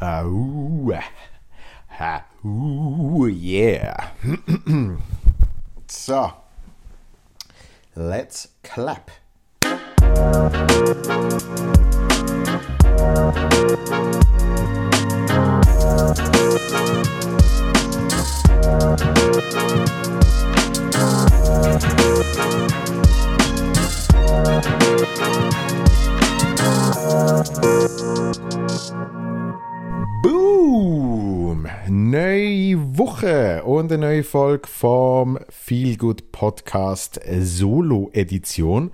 Uh, yeah. so, let's clap. Boom! Neue Woche und eine neue Folge vom Feel Good Podcast Solo Edition.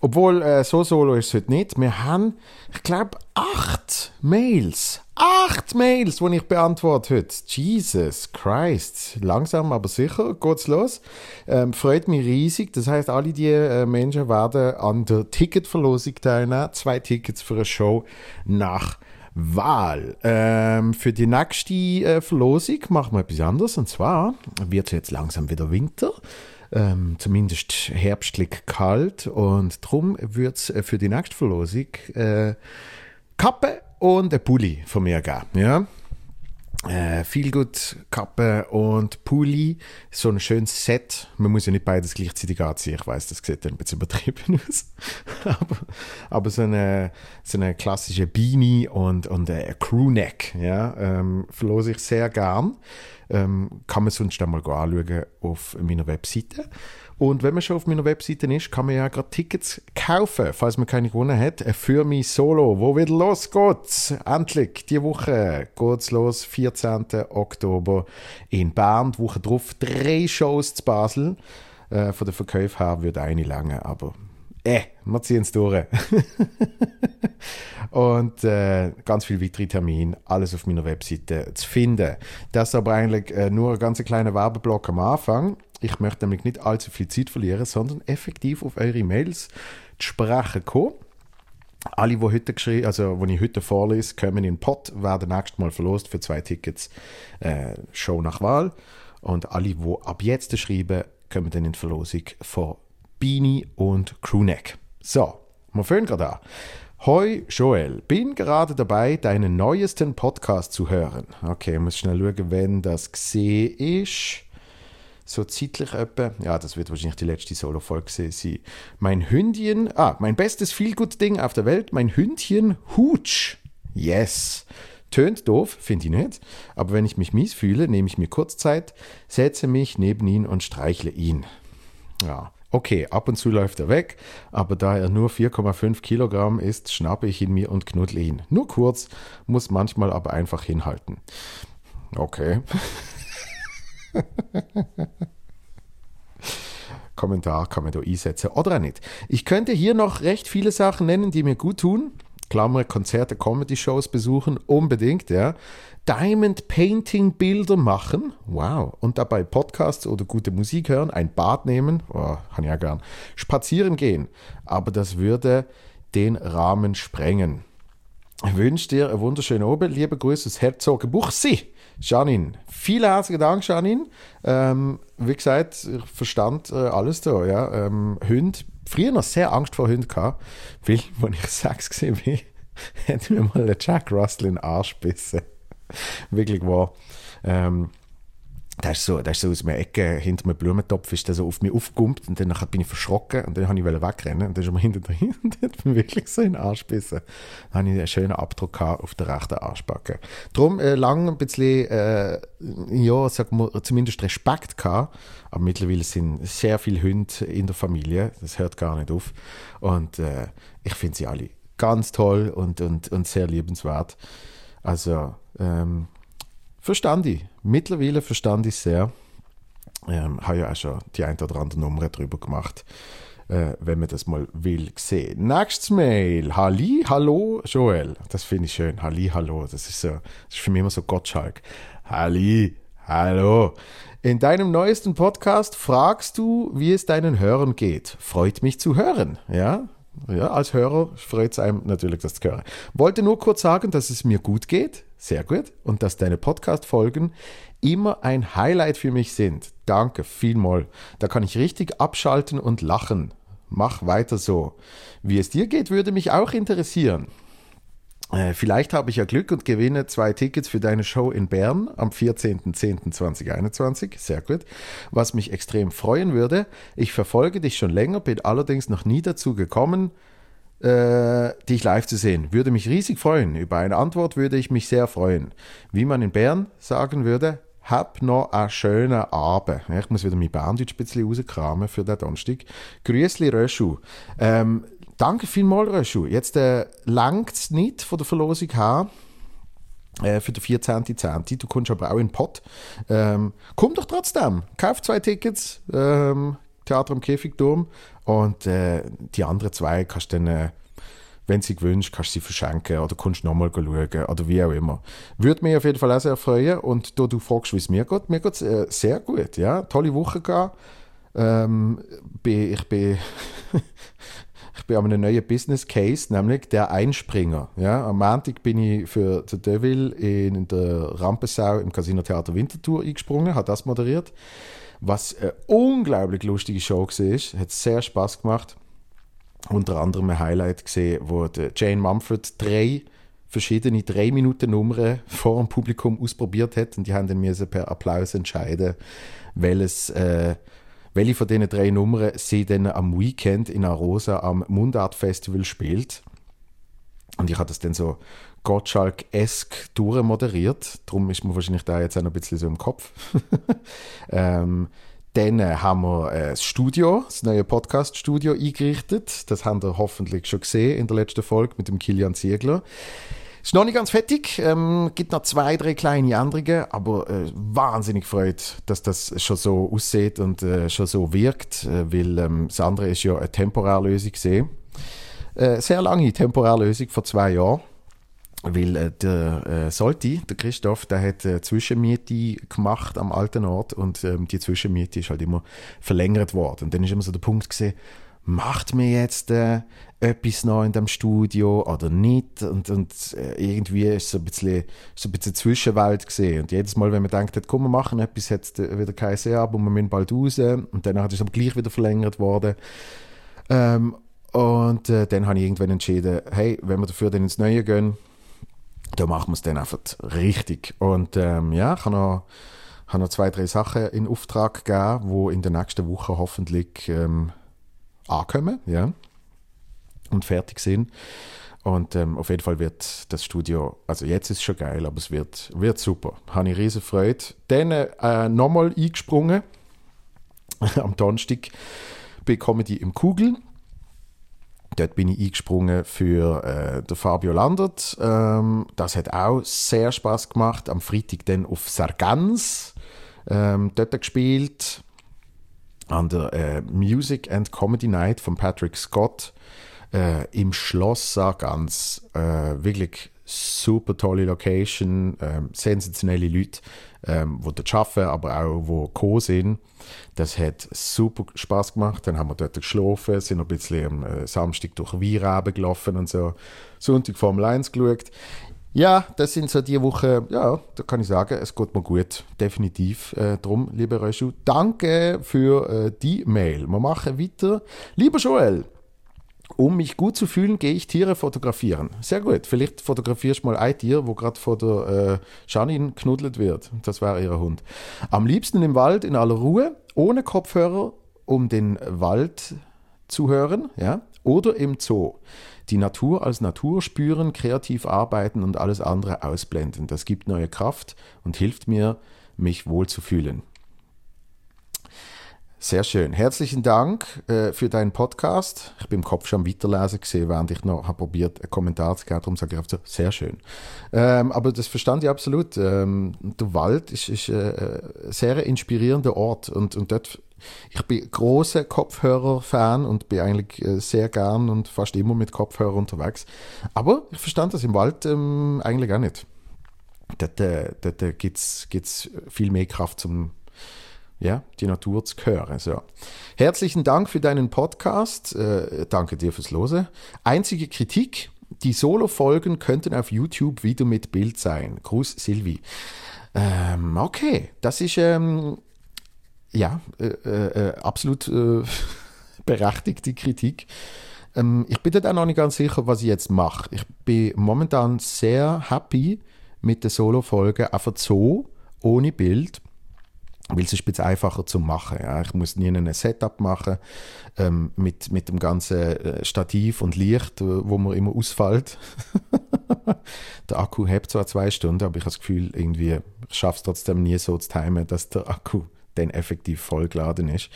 Obwohl, äh, so solo ist es heute nicht. Wir haben, ich glaube, acht Mails. Acht Mails, die ich beantworte heute. Jesus Christ. Langsam, aber sicher geht's los. Ähm, freut mich riesig. Das heißt, alle die äh, Menschen werden an der Ticketverlosung teilnehmen. Zwei Tickets für eine Show nach Wahl. Ähm, für die nächste äh, Verlosung machen wir etwas anderes. Und zwar wird es jetzt langsam wieder Winter. Ähm, zumindest herbstlich kalt. Und darum wird es äh, für die nächste Verlosung äh, Kappe und ein Pulli von mir geben. Ja? Äh, viel gut Kappe und Pulli, so ein schönes Set. Man muss ja nicht beides gleichzeitig anziehen. Ich weiß, das sieht ein bisschen übertrieben aus. aber, aber so eine, so eine klassische Beanie und, und ein Crewneck, ja, ähm, verlose ich sehr gern. Ähm, kann man sonst einmal anschauen auf meiner Webseite. Und wenn man schon auf meiner Webseite ist, kann man ja gerade Tickets kaufen, falls man keine gewonnen hat, für mein Solo, wo wieder losgeht. Endlich, die Woche geht's los, 14. Oktober in Bern, die Woche drauf, drei Shows zu Basel. Äh, von der Verkauf her wird eine lange, aber äh, wir ziehen es durch. und äh, ganz viele weitere Termine, alles auf meiner Webseite zu finden. Das ist aber eigentlich äh, nur ein ganz kleiner Werbeblock am Anfang. Ich möchte nämlich nicht allzu viel Zeit verlieren, sondern effektiv auf eure Mails zu sprechen kommen. Alle, die heute geschrieben, also die ich heute vorlese, kommen in den Pot, werden nächstes Mal verlost für zwei Tickets äh, Show nach Wahl. Und alle, die ab jetzt schreiben, kommen dann in die Verlosung von Beanie und Crewneck. So, wir fangen gerade an. Hoi Joel, bin gerade dabei, deinen neuesten Podcast zu hören. Okay, ich muss schnell schauen, wenn das gesehen ist. So zeitlich etwa. Ja, das wird wahrscheinlich die letzte Solo-Folge sein. Mein Hündchen, ah, mein bestes Feelgood-Ding auf der Welt, mein Hündchen Hutsch. Yes. Tönt doof, finde ich nicht. Aber wenn ich mich mies fühle, nehme ich mir kurz Zeit, setze mich neben ihn und streichle ihn. Ja. Okay, ab und zu läuft er weg, aber da er nur 4,5 Kilogramm ist, schnappe ich ihn mir und knuddle ihn. Nur kurz, muss manchmal aber einfach hinhalten. Okay. Kommentar kann man da einsetzen oder auch nicht. Ich könnte hier noch recht viele Sachen nennen, die mir gut tun. Klammer, Konzerte, Comedy-Shows besuchen, unbedingt, ja. Diamond Painting Bilder machen, wow. Und dabei Podcasts oder gute Musik hören, ein Bad nehmen, oh, kann ja gern. Spazieren gehen, aber das würde den Rahmen sprengen. Ich wünsche dir einen wunderschönen Abend. Liebe Grüße aus Herzogenbuchsee. Janine, vielen herzlichen Dank, Janine. Ähm, wie gesagt, ich verstand äh, alles da. Ja. Ähm, Hunde, früher noch sehr Angst vor Hunden gehabt, weil, als ich sechs gesehen bin, hat mir mal der Jack Russell in den Arsch gebissen. Wirklich wahr. Ähm, der ist so, ist so aus einer Ecke hinter einem Blumentopf ist der so auf mich aufgegumpt und dann bin ich verschrocken und dann habe ich wegrennen und dann ist er mir hinter dahin und hat mir wirklich so in den Arsch gebissen. Dann habe ich einen schönen Abdruck auf der rechten Arschbacke. Darum äh, lang ein bisschen, äh, ja, sag mal, zumindest Respekt gehabt, aber mittlerweile sind sehr viele Hunde in der Familie, das hört gar nicht auf und äh, ich finde sie alle ganz toll und, und, und sehr liebenswert. Also, ähm, verstand ich. Mittlerweile verstand ich sehr. Ähm, habe ja auch schon die ein oder andere Nummer drüber gemacht, äh, wenn man das mal will sehen. Nächstes Mail. Halli, hallo, Joel. Das finde ich schön. Halli, hallo. Das ist so, das ist für mich immer so Gottschalk. Halli, hallo. In deinem neuesten Podcast fragst du, wie es deinen Hörern geht. Freut mich zu hören. Ja, ja, als Hörer freut es einem natürlich, das zu hören. Wollte nur kurz sagen, dass es mir gut geht. Sehr gut. Und dass deine Podcast-Folgen immer ein Highlight für mich sind. Danke vielmal. Da kann ich richtig abschalten und lachen. Mach weiter so. Wie es dir geht, würde mich auch interessieren. Äh, vielleicht habe ich ja Glück und gewinne zwei Tickets für deine Show in Bern am 14.10.2021. Sehr gut. Was mich extrem freuen würde. Ich verfolge dich schon länger, bin allerdings noch nie dazu gekommen, äh, dich live zu sehen. Würde mich riesig freuen. Über eine Antwort würde ich mich sehr freuen. Wie man in Bern sagen würde, hab noch einen schönen Abend. Ich muss wieder mein Berndeutsch ein bisschen rauskramen für den Donnerstag. Grüßli Röschu. Ähm, danke vielmals, Röschu. Jetzt äh, langt es nicht von der Verlosung her äh, für den 14.10. Du kommst aber auch in den Pott. Ähm, komm doch trotzdem. Kauf zwei Tickets. Ähm, Theater am Käfigturm. Und äh, die anderen zwei kannst du dann... Äh, wenn sie gewünscht, kannst du sie verschenken oder kannst nochmal schauen oder wie auch immer. Würde mich auf jeden Fall auch sehr freuen und da du fragst, wie es mir geht, mir geht es äh, sehr gut, ja, tolle Woche gehabt. Ähm, ich bin ich bin an einem neuen Business Case, nämlich der Einspringer. Ja, am Montag bin ich für The Devil in der Rampensau im Casino Theater Winterthur eingesprungen, habe das moderiert, was eine unglaublich lustige Show war, hat sehr Spaß gemacht unter anderem ein Highlight gesehen, wo Jane Mumford drei verschiedene drei Minuten Nummern vor dem Publikum ausprobiert hat und die haben dann müssen per Applaus entscheiden, welches äh, welche von diesen drei Nummern sie dann am Weekend in Arosa am Mundart Festival spielt. Und ich habe das dann so Gottschalk-esk durchmoderiert. Darum ist mir wahrscheinlich da jetzt auch ein bisschen so im Kopf. ähm, dann äh, haben wir äh, das Studio, das neue Podcast-Studio eingerichtet. Das haben ihr hoffentlich schon gesehen in der letzten Folge mit dem Kilian Ziegler. Ist noch nicht ganz fertig, ähm, gibt noch zwei, drei kleine Änderungen, aber äh, wahnsinnig freut, dass das schon so aussieht und äh, schon so wirkt, äh, weil ähm, das andere ist ja eine Temporärlösung gesehen. Äh, sehr lange Temporärlösung vor zwei Jahren weil äh, der äh, Solti, der Christoph, der hat äh, Zwischenmiete gemacht am alten Ort und ähm, die Zwischenmiete ist halt immer verlängert worden. Und dann ist immer so der Punkt gesehen, macht mir jetzt äh, etwas noch in dem Studio oder nicht? Und, und äh, irgendwie ist so ein bisschen, so ein bisschen Zwischenwelt gesehen. Und jedes Mal, wenn man denkt, komm, wir machen etwas, hat es wieder kein ab und wir müssen bald raus. Und dann ist es aber gleich wieder verlängert worden. Ähm, und äh, dann habe ich irgendwann entschieden, hey, wenn wir dafür dann ins Neue gehen, da machen wir es dann einfach richtig. Und ähm, ja, ich habe noch, habe noch zwei, drei Sachen in Auftrag gegeben, die in der nächsten Woche hoffentlich ähm, ankommen ja, und fertig sind. Und ähm, auf jeden Fall wird das Studio, also jetzt ist es schon geil, aber es wird, wird super. Habe ich riesen Freude. Dann äh, nochmal eingesprungen. Am Donnerstag bei Comedy im Kugel. Dort bin ich eingesprungen für äh, den Fabio Landert. Ähm, das hat auch sehr Spaß gemacht. Am Freitag dann auf Sargans ähm, dort gespielt. An der äh, Music and Comedy Night von Patrick Scott äh, im Schloss Sargans. Äh, wirklich super tolle Location, ähm, sensationelle Leute, ähm, die dort arbeiten, aber auch die gekommen sind. Das hat super Spaß gemacht. Dann haben wir dort geschlafen, sind ein bisschen am äh, Samstag durch Weinreben gelaufen und so. Sonntag Formel 1 geschaut. Ja, das sind so die Wochen, ja, da kann ich sagen, es geht mir gut, definitiv. Äh, drum, lieber Röschu, danke für äh, die Mail. Wir machen weiter. Lieber Joel, um mich gut zu fühlen, gehe ich Tiere fotografieren. Sehr gut. Vielleicht fotografierst du mal ein Tier, wo gerade vor der äh, Janine knuddelt wird. Das wäre ihr Hund. Am liebsten im Wald in aller Ruhe, ohne Kopfhörer, um den Wald zu hören, ja, oder im Zoo. Die Natur als Natur spüren, kreativ arbeiten und alles andere ausblenden. Das gibt neue Kraft und hilft mir, mich wohl zu fühlen. Sehr schön. Herzlichen Dank äh, für deinen Podcast. Ich bin im Kopf schon weiterlesen gesehen, während ich noch habe probiert, einen Kommentar zu geben. Darum sage ich einfach so, sehr schön. Ähm, aber das verstand ich absolut. Ähm, der Wald ist, ist äh, ein sehr inspirierender Ort und, und dort ich bin großer Kopfhörer-Fan und bin eigentlich äh, sehr gern und fast immer mit Kopfhörer unterwegs. Aber ich verstand das im Wald ähm, eigentlich auch nicht. Dort, äh, dort äh, gibt es viel mehr Kraft zum ja, die Natur zu hören. So. Herzlichen Dank für deinen Podcast. Äh, danke dir fürs Lose. Einzige Kritik, die Solo-Folgen könnten auf YouTube wieder mit Bild sein. Gruß Silvi. Ähm, okay, das ist ähm, ja äh, äh, äh absolut äh, berechtigte Kritik. ähm, ich bin auch noch nicht ganz sicher, was ich jetzt mache. Ich bin momentan sehr happy mit den Solo-Folgen, einfach so, ohne Bild weil es ist ein einfacher zu machen. Ja. Ich muss nie ein Setup machen ähm, mit, mit dem ganzen äh, Stativ und Licht, wo man immer ausfällt. der Akku hält zwar zwei Stunden, aber ich habe das Gefühl, irgendwie, ich schaffe es trotzdem nie so zu timen, dass der Akku dann effektiv vollgeladen ist.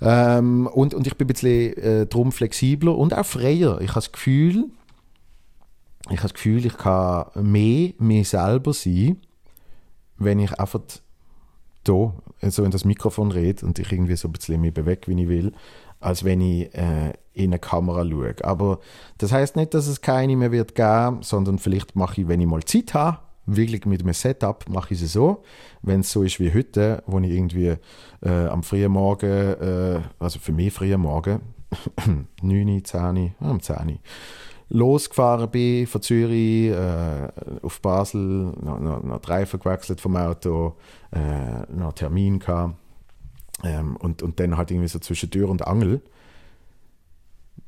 Ähm, und, und ich bin ein bisschen äh, drum flexibler und auch freier. Ich habe das Gefühl, ich habe das Gefühl, ich kann mehr mir selber sein, wenn ich einfach da so in das Mikrofon rede und ich irgendwie so ein bisschen mich bewege, wie ich will, als wenn ich äh, in eine Kamera schaue. Aber das heißt nicht, dass es keine mehr wird geben, sondern vielleicht mache ich, wenn ich mal Zeit habe, wirklich mit einem Setup mache ich es so. Wenn es so ist wie heute, wo ich irgendwie äh, am frühen Morgen, äh, also für mich frühen Morgen, 9, 10, am 10 losgefahren bin von Zürich äh, auf Basel, noch, noch, noch die Reifen gewechselt vom Auto, äh, noch einen Termin gehabt ähm, und, und dann halt irgendwie so zwischen Tür und Angel.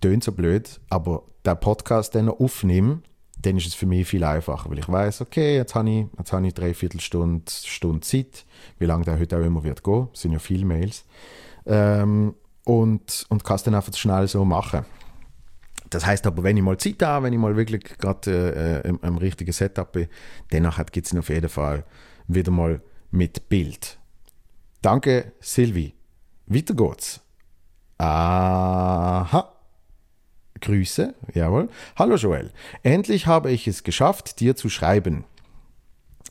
Tönt so blöd, aber der Podcast dann noch aufnehmen, dann ist es für mich viel einfacher, weil ich weiß, okay, jetzt habe ich, jetzt habe ich dreiviertel Stunde, Stunde Zeit, wie lange der heute auch immer wird gehen, es sind ja viele Mails, ähm, und, und kann es dann einfach schnell so machen. Das heißt aber, wenn ich mal Zeit habe, wenn ich mal wirklich gerade äh, im, im, richtigen Setup bin, dann gibt es auf jeden Fall wieder mal mit Bild. Danke, Silvi. Weiter geht's. Aha. Grüße, jawohl. Hallo Joel. Endlich habe ich es geschafft, dir zu schreiben.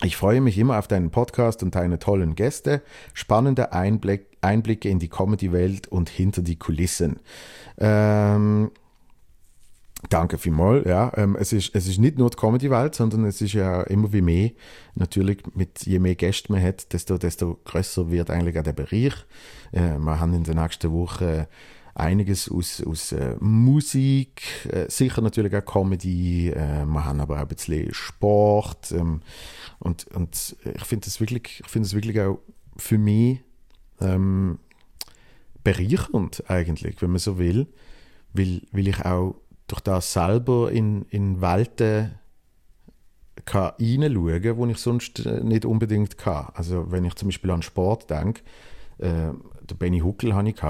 Ich freue mich immer auf deinen Podcast und deine tollen Gäste, spannende Einblick, Einblicke in die Comedy-Welt und hinter die Kulissen. Ähm, Danke vielmals. Ja, ähm, es, ist, es ist nicht nur die Comedy-Welt, sondern es ist ja immer wie mehr. Natürlich, mit, je mehr Gäste man hat, desto, desto größer wird eigentlich auch der Bereich. Äh, wir haben in der nächsten Woche einiges aus, aus äh, Musik, äh, sicher natürlich auch Comedy, äh, wir haben aber auch ein bisschen Sport. Ähm, und, und ich finde es wirklich, wirklich auch für mich ähm, bereichernd eigentlich, wenn man so will, weil, weil ich auch durch das selber in, in Welten kann hineinschauen kann, die ich sonst äh, nicht unbedingt kann. Also wenn ich zum Beispiel an Sport denke, äh, der Benny Huckel hatte ich,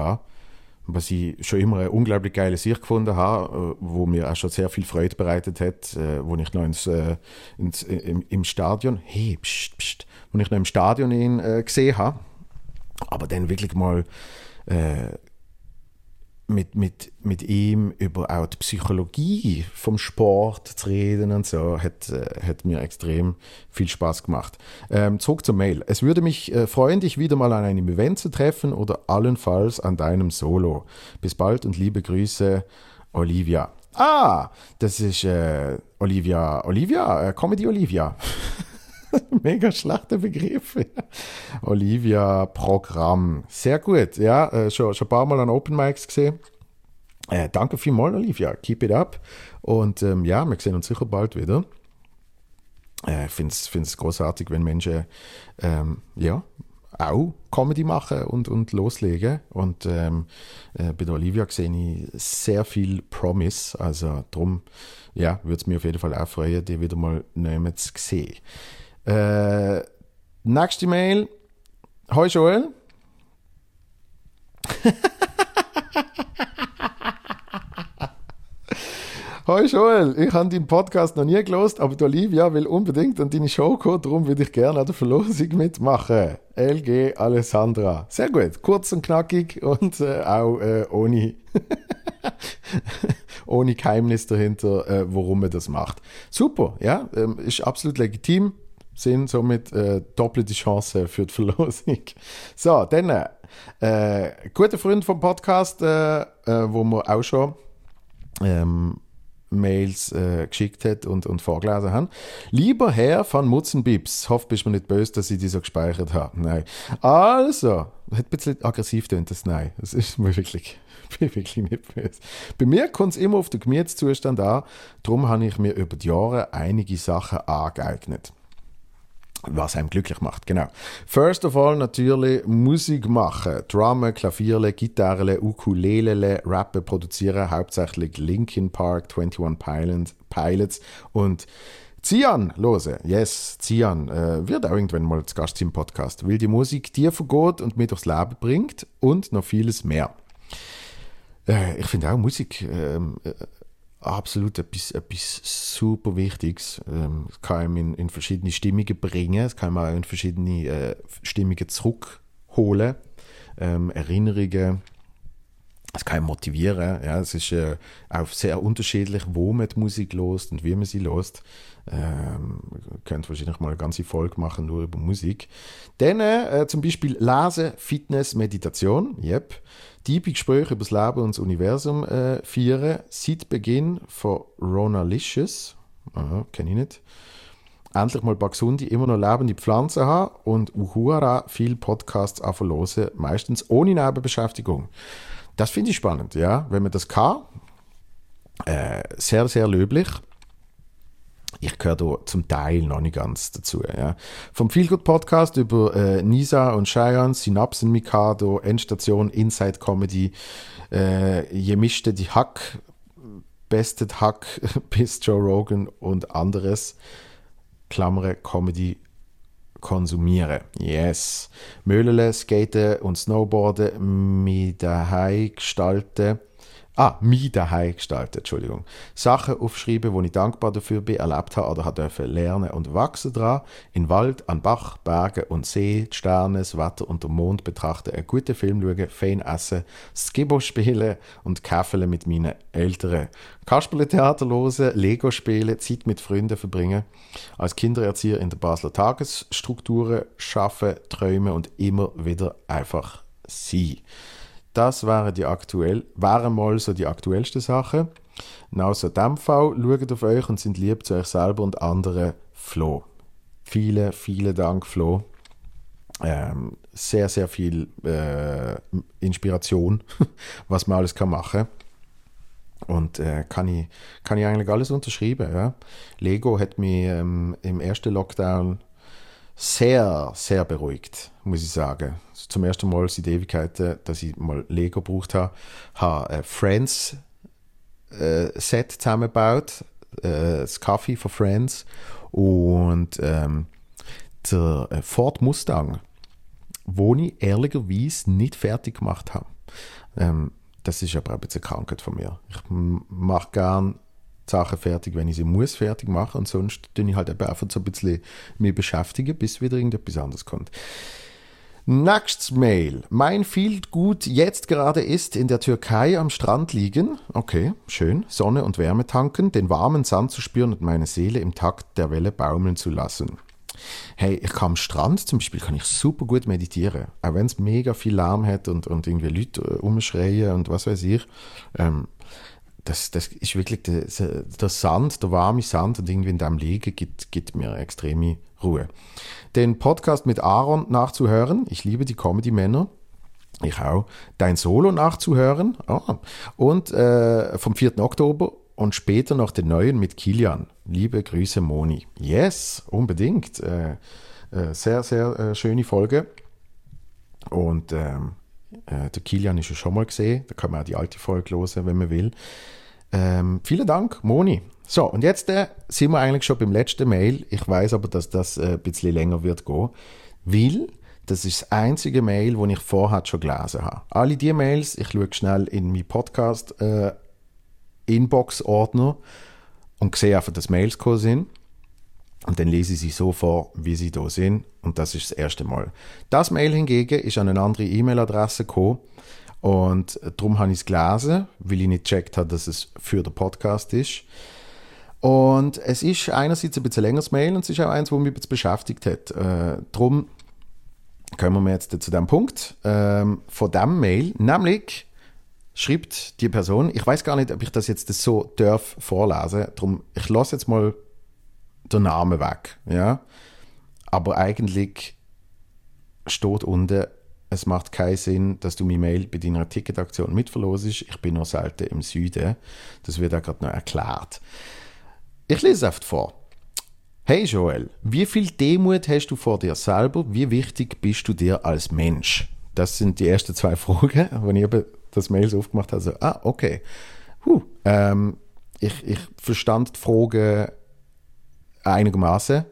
was ich schon immer eine unglaublich geile Sicht gefunden habe, äh, wo mir auch schon sehr viel Freude bereitet hat, äh, wo ich noch ins, ins, im, im, Stadion, hey, pst, pst, wo ich noch im Stadion ihn äh, gesehen habe, aber dann wirklich mal äh, mit, mit, mit ihm über auch die Psychologie vom Sport zu reden und so, hat, äh, hat mir extrem viel Spaß gemacht. Ähm, zurück zur Mail. Es würde mich äh, freuen, dich wieder mal an einem Event zu treffen oder allenfalls an deinem Solo. Bis bald und liebe Grüße, Olivia. Ah, das ist äh, Olivia, Olivia, äh, Comedy Olivia. Mega schlechter Begriff. Olivia Programm. Sehr gut, ja. Äh, schon, schon ein paar Mal an Open Mics gesehen. Äh, danke vielmals, Olivia. Keep it up. Und ähm, ja, wir sehen uns sicher bald wieder. Äh, ich finde es großartig, wenn Menschen ähm, ja, auch Comedy machen und, und loslegen. Und ähm, äh, bei der Olivia sehe ich sehr viel Promise. Also darum ja, würde es mich auf jeden Fall auch freuen, die wieder mal nehmen zu sehen. Äh, nächste Mail. Hoi Joel. Hoi Joel, ich habe deinen Podcast noch nie gelost, aber die Olivia will unbedingt an deine Show kommen, darum würde ich gerne an der Verlosung mitmachen. LG Alessandra. Sehr gut, kurz und knackig und äh, auch äh, ohne, ohne Geheimnis dahinter, äh, warum man das macht. Super, ja, ähm, ist absolut legitim sind somit äh, doppelte Chance für die Verlosung. So, dann äh, guter Freund vom Podcast, äh, äh, wo wir auch schon ähm, Mails äh, geschickt hat und, und vorgelesen haben. Lieber Herr von Mutzenbibs, hoffe, bist mir nicht böse, dass ich die so gespeichert habe. Nein. Also, hat ein bisschen aggressiv tönt das Nein. Das ist mir wirklich, bin wirklich nicht böse. Bei mir kommt es immer auf den Gemütszustand an. Darum habe ich mir über die Jahre einige Sachen angeeignet. Was einem glücklich macht, genau. First of all natürlich Musik machen, Drummen, Klavierle, Gitarre, Ukulele, Rappen, produzieren, hauptsächlich Linkin Park, 21 Pilots, Pilots und Zian lose, yes, Zian äh, wird auch irgendwann mal zu Gast im Podcast, weil die Musik dir vergeht und mir durchs Leben bringt und noch vieles mehr. Äh, ich finde auch Musik ähm, äh, absolut etwas, etwas super Wichtiges. Ähm, kann einem in, in, verschiedene Stimmungen bringen, es kann man auch in verschiedene äh, Stimmungen zurückholen, ähm, Erinnerungen es kann motivieren. Ja, es ist äh, auch sehr unterschiedlich, wo man die Musik lost und wie man sie lost. Ähm, könnt wahrscheinlich mal eine ganze Folge machen nur über Musik. Dann äh, zum Beispiel Lesen, Fitness, Meditation. Yep. Tiefe Gespräche über das Leben und das Universum äh, führen. Seit Beginn von Ronalicious. Kenne ich nicht. Endlich mal ein paar gesunde, immer noch lebende Pflanzen haben und Uhura viel Podcasts anverlosen, meistens ohne Nebenbeschäftigung. Das finde ich spannend, ja, wenn man das kann. Äh, sehr, sehr löblich. Ich gehöre da zum Teil noch nicht ganz dazu. Ja. Vom Feelgood Podcast über äh, Nisa und Cheyenne, Synapsen Mikado, Endstation, Inside Comedy, äh, je mischte die Hack, Bested Hack bis Joe Rogan und anderes. Klammere Comedy konsumieren. Yes. Möhlele, Skaten und Snowboarden mit daheim gestalten. Ah, mich daheim gestalten, Entschuldigung. Sachen aufschreiben, wo ich dankbar dafür bin, erlebt habe oder habe lernen und wachsen dran. In Wald, an Bach, Bergen und See, die Sterne, das Wetter und den Mond betrachten, einen guten Film schauen, fein essen, Skibo spielen und Käfeln mit meinen Eltern. Kasperle-Theater hören, Lego spielen, Zeit mit Freunden verbringen. Als Kindererzieher in der Basler Tagesstrukturen schaffen, träumen und immer wieder einfach sein. Das wären, die aktuell, wären mal so die aktuellsten Sachen. Außer in diesem Fall, schaut auf euch und sind lieb zu euch selber und anderen. Flo. Vielen, vielen Dank, Flo. Ähm, sehr, sehr viel äh, Inspiration, was man alles kann machen und äh, kann, ich, kann ich eigentlich alles unterschreiben. Ja? Lego hat mich ähm, im ersten Lockdown sehr, sehr beruhigt, muss ich sagen. Zum ersten Mal seit Ewigkeiten, dass ich mal Lego gebraucht habe, habe ein äh, Set zusammengebaut, äh, das Kaffee for Friends und ähm, der äh, Ford Mustang, wo ich ehrlicherweise nicht fertig gemacht habe. Ähm, das ist aber ein bisschen Krankheit von mir. Ich mache gerne Sachen fertig, wenn ich sie muss fertig machen und sonst tue ich halt einfach so ein bisschen mich beschäftigen, bis wieder irgendetwas anderes kommt. Nächstes Mail. Mein Field gut jetzt gerade ist in der Türkei am Strand liegen. Okay, schön. Sonne und Wärme tanken, den warmen Sand zu spüren und meine Seele im Takt der Welle baumeln zu lassen. Hey, ich kann am Strand zum Beispiel kann ich super gut meditieren. Auch wenn es mega viel Lärm hat und, und irgendwie Leute äh, umschreien und was weiß ich. Ähm, das, das ist wirklich der, der Sand, der warme Sand und irgendwie in dem Liegen gibt, gibt mir extreme Ruhe. Den Podcast mit Aaron nachzuhören, ich liebe die Comedy-Männer. Ich auch. Dein Solo nachzuhören. Oh. Und äh, vom 4. Oktober und später noch den neuen mit Kilian. Liebe Grüße, Moni. Yes, unbedingt. Äh, äh, sehr, sehr äh, schöne Folge. Und ähm, äh, der Kilian ist ja schon mal gesehen. Da kann man auch die alte Folge hören, wenn man will. Ähm, vielen Dank, Moni. So, und jetzt äh, sind wir eigentlich schon beim letzten Mail. Ich weiß aber, dass das äh, ein bisschen länger wird gehen. Weil das ist das einzige Mail, das ich vorher schon gelesen habe. Alle die Mails, ich schaue schnell in meinen Podcast äh, und sehe einfach, dass Mails gekommen sind. Und dann lese ich sie so vor, wie sie da sind. Und das ist das erste Mal. Das Mail hingegen ist an eine andere E-Mail-Adresse gekommen. Und darum habe ich es gelesen, weil ich nicht gecheckt habe, dass es für den Podcast ist. Und es ist einerseits ein bisschen längeres Mail und es ist auch eins, das mich jetzt beschäftigt hat. Äh, darum kommen wir jetzt zu dem Punkt ähm, von dem Mail, nämlich schreibt die Person, ich weiß gar nicht, ob ich das jetzt so darf vorlesen, darum ich lasse jetzt mal der Name weg. Ja? Aber eigentlich steht unten, es macht keinen Sinn, dass du meine Mail bei deiner Ticketaktion mitverlosest. Ich bin noch selten im Süden. Das wird auch gerade noch erklärt. Ich lese es einfach vor. Hey Joel, wie viel Demut hast du vor dir selber? Wie wichtig bist du dir als Mensch? Das sind die ersten zwei Fragen, wenn ich eben das Mail so aufgemacht habe. So, ah, okay. Huh, ähm, ich, ich verstand die Frage einigermaßen.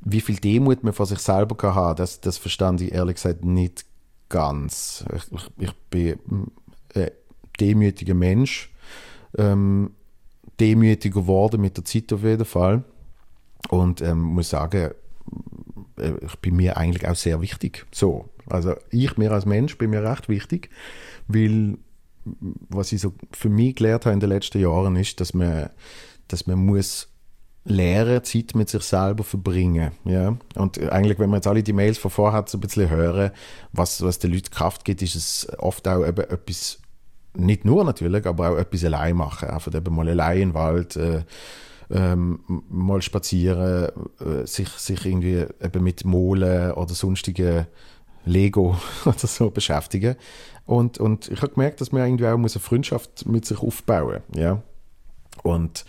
Wie viel Demut man vor sich selber kann haben, das, das verstand ich ehrlich gesagt nicht ganz. Ich, ich, bin ein demütiger Mensch, ähm, demütiger geworden mit der Zeit auf jeden Fall. Und ähm, muss sagen, äh, ich bin mir eigentlich auch sehr wichtig. So, also ich mir als Mensch bin mir recht wichtig, weil was ich so für mich gelernt habe in den letzten Jahren ist, dass man, dass man muss lernen, Zeit mit sich selber verbringen. Ja? Und eigentlich, wenn man jetzt alle die Mails von vorher so ein bisschen hören, was, was den Leuten Kraft gibt, ist es oft auch eben etwas, nicht nur natürlich, aber auch etwas allein machen. Einfach eben mal allein im Wald, äh, ähm, mal spazieren, äh, sich, sich irgendwie eben mit Molen oder sonstigen Lego oder so beschäftigen. Und, und ich habe gemerkt, dass man irgendwie auch eine Freundschaft mit sich aufbauen muss. Ja? Und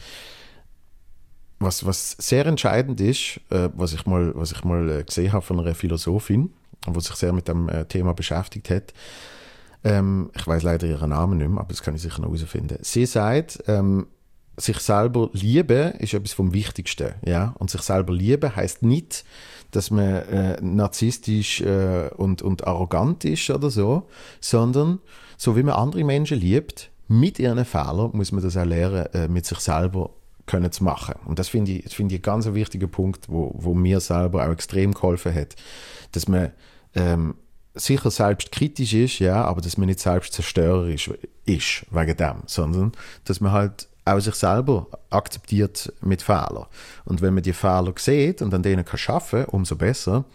was, was sehr entscheidend ist, äh, was ich mal, was ich mal äh, gesehen habe von einer Philosophin, die sich sehr mit dem äh, Thema beschäftigt hat, ähm, ich weiß leider ihren Namen nicht mehr, aber das kann ich sicher noch herausfinden. Sie sagt, ähm, sich selber lieben ist etwas vom Wichtigsten, ja. Und sich selber lieben heißt nicht, dass man äh, narzisstisch äh, und, und arrogant ist oder so, sondern so wie man andere Menschen liebt, mit ihren Fehlern muss man das auch lernen, äh, mit sich selber können zu machen. Und das finde ich, das finde ich ein ganz wichtiger Punkt, wo, wo mir selber auch extrem geholfen hat, dass man ähm, sicher selbst kritisch ist, ja, aber dass man nicht selbst zerstörerisch ist wegen dem, sondern dass man halt auch sich selber akzeptiert mit Fehlern. Und wenn man die Fehler sieht und an denen kann schaffen, umso besser.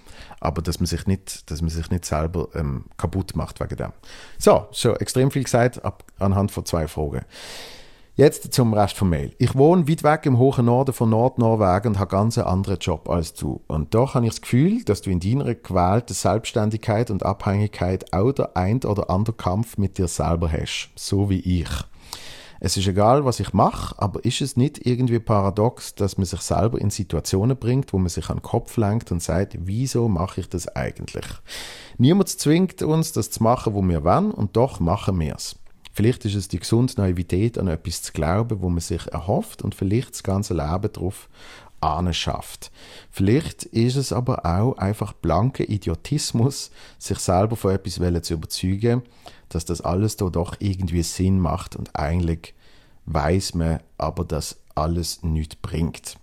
Aber dass man sich nicht, dass man sich nicht selber ähm, kaputt macht wegen dem. So, so extrem viel gesagt ab, anhand von zwei Fragen. Jetzt zum Rest vom Mail. Ich wohne weit weg im hohen Norden von Nordnorwegen und habe ganz einen anderen Job als du. Und doch habe ich das Gefühl, dass du in deiner gewählten Selbstständigkeit und Abhängigkeit auch der ein oder andere Kampf mit dir selber hast. So wie ich. Es ist egal, was ich mache, aber ist es nicht irgendwie paradox, dass man sich selber in Situationen bringt, wo man sich an den Kopf lenkt und sagt, wieso mache ich das eigentlich? Niemand zwingt uns, das zu machen, wo wir wollen, und doch machen wir es. Vielleicht ist es die gesunde Naivität, an etwas zu glauben, wo man sich erhofft und vielleicht das ganze Leben darauf schafft. Vielleicht ist es aber auch einfach blanker Idiotismus, sich selber von etwas zu überzeugen, dass das alles da doch irgendwie Sinn macht und eigentlich weiß man aber, dass alles nichts bringt.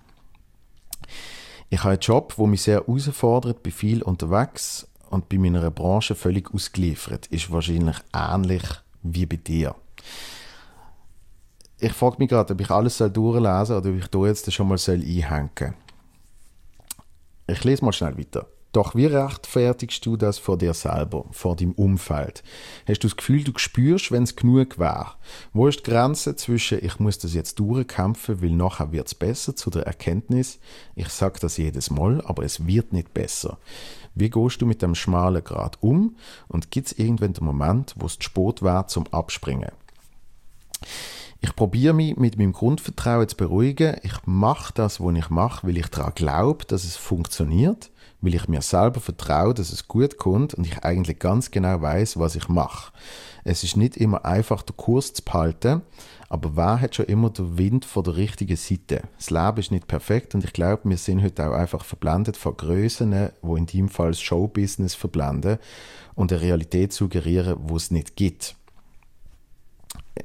Ich habe einen Job, wo mich sehr herausfordert, bin viel unterwegs und bei meiner Branche völlig ausgeliefert. Ist wahrscheinlich ähnlich wie bei dir. Ich frage mich gerade, ob ich alles durchlesen soll oder ob ich da jetzt schon mal einhängen soll. Ich lese mal schnell weiter. Doch wie rechtfertigst du das vor dir selber, vor deinem Umfeld? Hast du das Gefühl, du spürst, wenn es genug war? Wo ist die Grenze zwischen, ich muss das jetzt durchkämpfen, weil nachher wird es besser, zu der Erkenntnis, ich sage das jedes Mal, aber es wird nicht besser. Wie gehst du mit dem schmalen Grad um und gibt es irgendwann den Moment, wo es zu spät wäre zum Abspringen? Ich probiere mich mit meinem Grundvertrauen zu beruhigen. Ich mache das, was ich mache, weil ich daran glaube, dass es funktioniert, weil ich mir selber vertraue, dass es gut kommt und ich eigentlich ganz genau weiß, was ich mache. Es ist nicht immer einfach, den Kurs zu behalten, aber wer hat schon immer den Wind von der richtigen Seite? Das Leben ist nicht perfekt und ich glaube, wir sind heute auch einfach verblendet von Größen, wo in deinem Fall das Showbusiness verblenden und eine Realität suggerieren, wo es nicht gibt.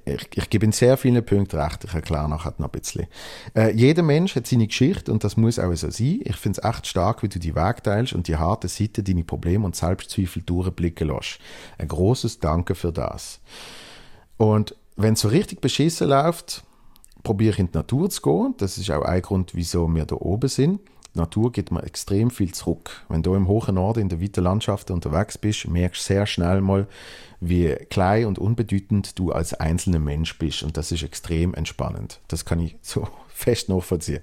Ich, ich, gebe in sehr vielen Punkten recht, ich erkläre nachher noch ein bisschen. Äh, jeder Mensch hat seine Geschichte und das muss auch so sein. Ich finde es echt stark, wie du die Weg teilst und die harte Seite deine Probleme und Selbstzweifel durchblicken lässt. Ein großes Danke für das. Und wenn es so richtig beschissen läuft, probiere ich in die Natur zu gehen. Das ist auch ein Grund, wieso wir da oben sind. Die Natur gibt mir extrem viel zurück. Wenn du im hohen Norden in der weiten Landschaft unterwegs bist, merkst du sehr schnell mal, wie klein und unbedeutend du als einzelner Mensch bist. Und das ist extrem entspannend. Das kann ich so fest nachvollziehen.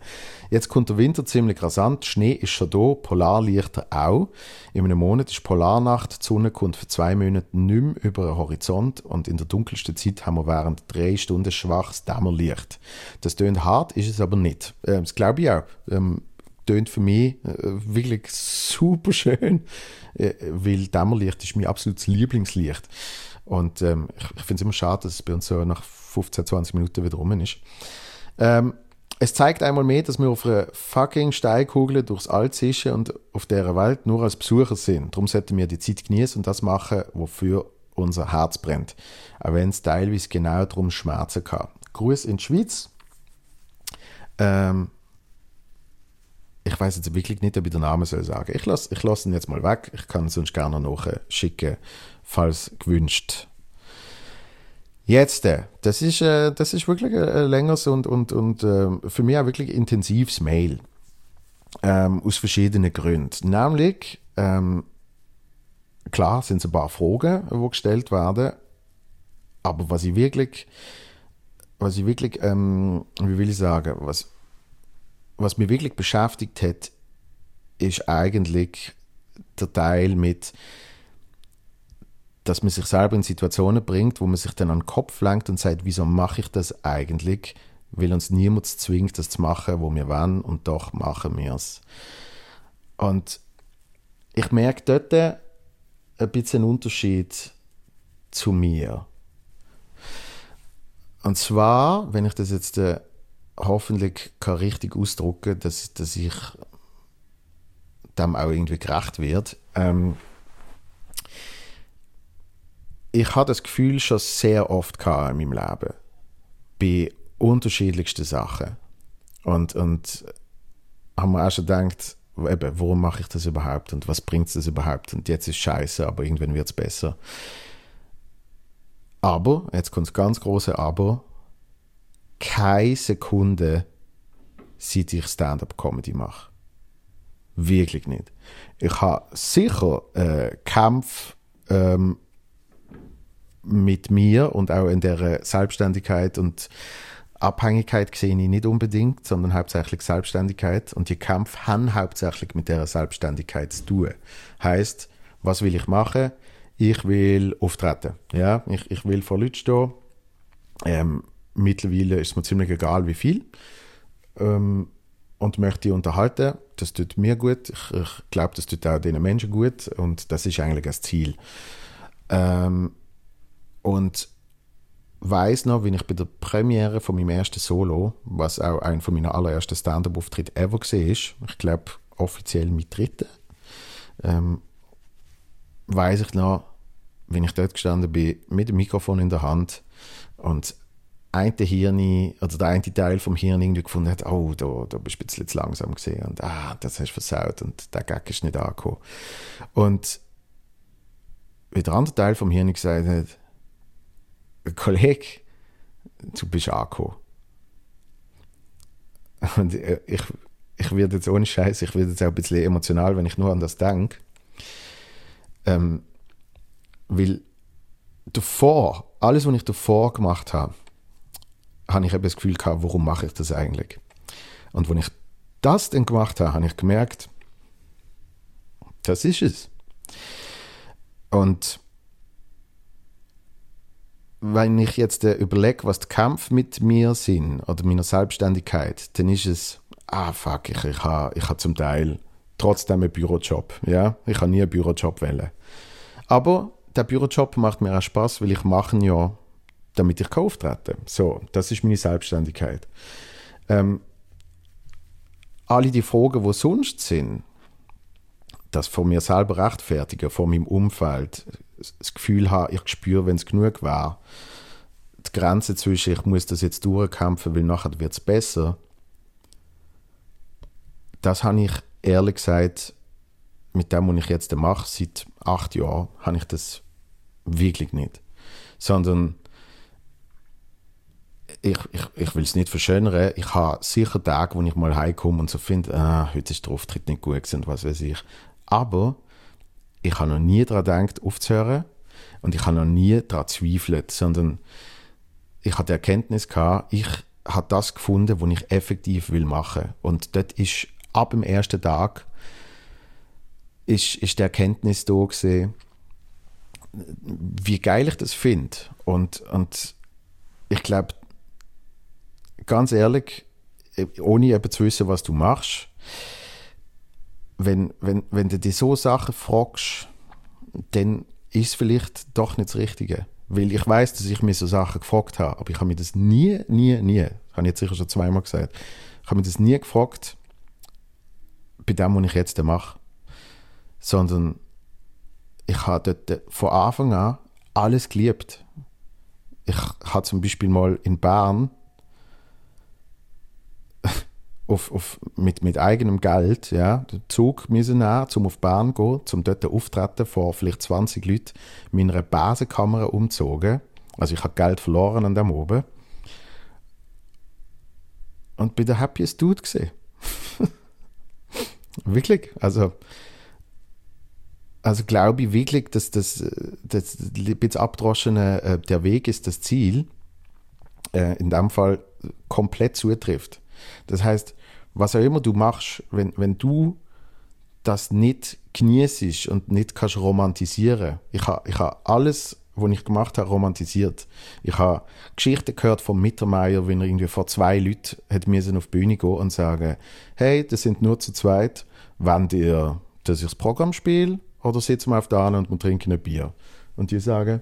Jetzt kommt der Winter ziemlich rasant, Schnee ist schon da, Polarlichter auch. In einem Monat ist Polarnacht, die Sonne kommt für zwei Monate nicht mehr über den Horizont und in der dunkelsten Zeit haben wir während drei Stunden schwaches Dämmerlicht. Das tönt hart, ist es aber nicht. Ähm, das glaube ich auch. Ähm, tönt für mich äh, wirklich super schön, äh, weil Dämmerlicht ist mein absolutes Lieblingslicht. Und ähm, ich, ich finde es immer schade, dass es bei uns so nach 15, 20 Minuten wieder rum ist. Ähm, es zeigt einmal mehr, dass wir auf einer fucking Steinkugel durchs All zischen und auf dieser Welt nur als Besucher sind. Darum sollten wir die Zeit genießen und das machen, wofür unser Herz brennt. Auch wenn es teilweise genau darum Schmerzen kann. Gruß in die Schweiz. Ähm, ich weiß jetzt wirklich nicht, ob ich den Namen soll sagen. Ich lasse ich lass ihn jetzt mal weg. Ich kann ihn sonst gerne noch schicken, falls gewünscht. Jetzt, äh, das ist, äh, das ist wirklich ein längeres und, und, und äh, für mich auch wirklich intensives Mail. Ähm, aus verschiedenen Gründen. Nämlich, ähm, klar sind es ein paar Fragen, die gestellt werden, aber was ich wirklich, was ich wirklich, ähm, wie will ich sagen, was, was mich wirklich beschäftigt hat, ist eigentlich der Teil mit, dass man sich selber in Situationen bringt, wo man sich dann an den Kopf lenkt und sagt, wieso mache ich das eigentlich? Weil uns niemand zwingt, das zu machen, wo wir wollen, und doch machen wir es. Und ich merke dort ein bisschen einen Unterschied zu mir. Und zwar, wenn ich das jetzt äh, hoffentlich kann richtig ausdrücken, dass, dass ich dem auch irgendwie gerecht wird. Ähm, ich habe das Gefühl schon sehr oft gehabt in meinem Leben. Bei unterschiedlichsten Sachen. Und, und haben wir auch schon gedacht, eben, warum mache ich das überhaupt und was bringt es überhaupt? Und jetzt ist scheiße, aber irgendwann wird es besser. Aber, jetzt kommt das ganz große Aber, keine Sekunde, seit ich Stand-up-Comedy mache. Wirklich nicht. Ich habe sicher äh, Kampf ähm, mit mir und auch in der Selbstständigkeit und Abhängigkeit sehe ich nicht unbedingt, sondern hauptsächlich Selbstständigkeit. Und die Kämpfe haben hauptsächlich mit der Selbstständigkeit zu tun. Heißt, was will ich machen? Ich will auftreten. Ja, ich, ich will vor Leuten stehen. Ähm, mittlerweile ist mir ziemlich egal, wie viel. Ähm, und möchte die unterhalten. Das tut mir gut. Ich, ich glaube, das tut auch den Menschen gut. Und das ist eigentlich das Ziel. Ähm, und weiß noch, wie ich bei der Premiere von meinem ersten Solo, was auch ein von meinen allerersten Stand-up-Auftritt ever war, ich glaube offiziell mit dritten, ähm, weiß ich noch, wenn ich dort gestanden bin, mit dem Mikrofon in der Hand und ein Hirn, oder der eine Teil vom Hirn irgendwie gefunden hat, oh, da, da bist du ein bisschen zu langsam gesehen und ah, das hast du versaut und der Gag ist nicht angekommen. Und wie der andere Teil vom Hirn gesagt hat, Kollege, du bist angekommen. Und ich, ich werde jetzt ohne Scheiß, ich werde jetzt auch ein bisschen emotional, wenn ich nur an das denke. Ähm, weil davor, alles, was ich davor gemacht habe, habe ich eben das Gefühl gehabt, warum mache ich das eigentlich? Und wenn ich das dann gemacht habe, habe ich gemerkt, das ist es. Und wenn ich jetzt äh, überlege, was die Kämpfe mit mir sind oder meiner Selbstständigkeit, dann ist es, ah fuck, ich, ich habe ich ha zum Teil trotzdem einen Bürojob. Ja? Ich habe nie einen Bürojob wählen. Aber der Bürojob macht mir auch Spaß, weil ich mache ja, damit ich auftreten kann. So, das ist meine Selbstständigkeit. Ähm, alle die Fragen, die sonst sind, das von mir selber rechtfertigen, von meinem Umfeld, das Gefühl habe, ich spüre, wenn es genug war, die Grenze zwischen, ich muss das jetzt durchkämpfen, weil nachher wird es besser, das habe ich ehrlich gesagt, mit dem, was ich jetzt mache, seit acht Jahren, habe ich das wirklich nicht. Sondern ich, ich, ich will es nicht verschönern, ich habe sicher Tage, wo ich mal heimkomme und so finde, ah, heute ist der Auftritt nicht gut und was weiß ich. Aber ich habe noch nie daran gedacht, aufzuhören und ich habe noch nie daran zweifelt, sondern ich hatte die Erkenntnis gehabt, ich habe das gefunden, was ich effektiv will machen. Und dort ist ab dem ersten Tag ist, ist die Erkenntnis da gewesen, wie geil ich das finde. Und, und ich glaube, ganz ehrlich, ohne eben zu wissen, was du machst, wenn, wenn, wenn du dich so Sachen fragst, dann ist es vielleicht doch nicht das Richtige. Weil ich weiß, dass ich mir so Sachen gefragt habe, aber ich habe mir das nie, nie, nie, habe ich jetzt sicher schon zweimal gesagt, ich habe mir das nie gefragt, bei dem, was ich jetzt mache. Sondern ich habe dort von Anfang an alles geliebt. Ich habe zum Beispiel mal in Bern auf, auf, mit, mit eigenem Geld ja, den Zug müssen nehmen, um auf Bern zu gehen, um dort auftreten vor vielleicht 20 Leuten, meine Basenkamera umzogen. Also ich habe Geld verloren an dem oben. Und bin der happiest Dude gesehen. wirklich. Also, also glaube ich wirklich, dass das, das ein bisschen abdroschene, äh, der Weg ist das Ziel, äh, in dem Fall komplett zutrifft. Das heißt, was auch immer du machst, wenn, wenn du das nicht genießt und nicht kannst romantisieren. Ich habe ich ha alles, was ich gemacht habe, romantisiert. Ich habe Geschichten gehört von Mittermeier, wenn er irgendwie vor zwei Leuten hat auf die Bühne gehen und sagen, hey, das sind nur zu zweit, wenn ihr, dass ich das Programm spiele, oder sitzen wir auf der Ahne und wir trinken ein Bier. Und die sagen,